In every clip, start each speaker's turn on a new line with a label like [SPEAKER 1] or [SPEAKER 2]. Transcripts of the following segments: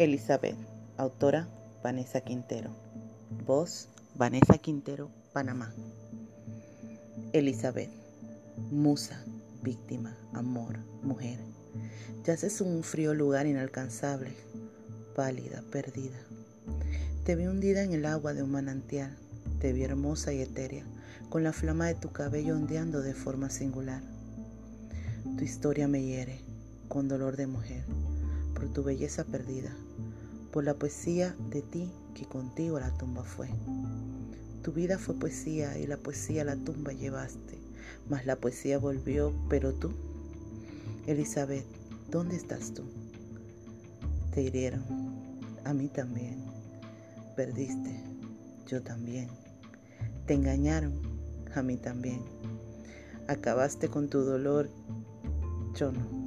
[SPEAKER 1] Elizabeth, autora Vanessa Quintero. Voz Vanessa Quintero, Panamá. Elizabeth, musa, víctima, amor, mujer. Yaces en un frío lugar inalcanzable, pálida, perdida. Te vi hundida en el agua de un manantial, te vi hermosa y etérea, con la flama de tu cabello ondeando de forma singular. Tu historia me hiere, con dolor de mujer, por tu belleza perdida por la poesía de ti que contigo a la tumba fue. Tu vida fue poesía y la poesía a la tumba llevaste, mas la poesía volvió, pero tú, Elizabeth, ¿dónde estás tú? Te hirieron, a mí también. Perdiste, yo también. Te engañaron, a mí también. Acabaste con tu dolor, yo no.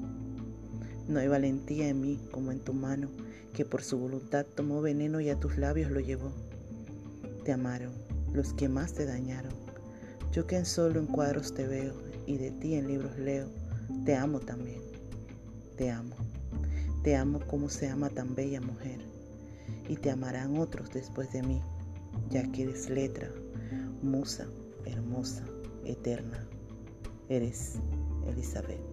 [SPEAKER 1] No hay valentía en mí como en tu mano, que por su voluntad tomó veneno y a tus labios lo llevó. Te amaron los que más te dañaron. Yo que en solo en cuadros te veo y de ti en libros leo, te amo también. Te amo. Te amo como se ama tan bella mujer. Y te amarán otros después de mí, ya que eres letra, musa, hermosa, eterna. Eres Elizabeth.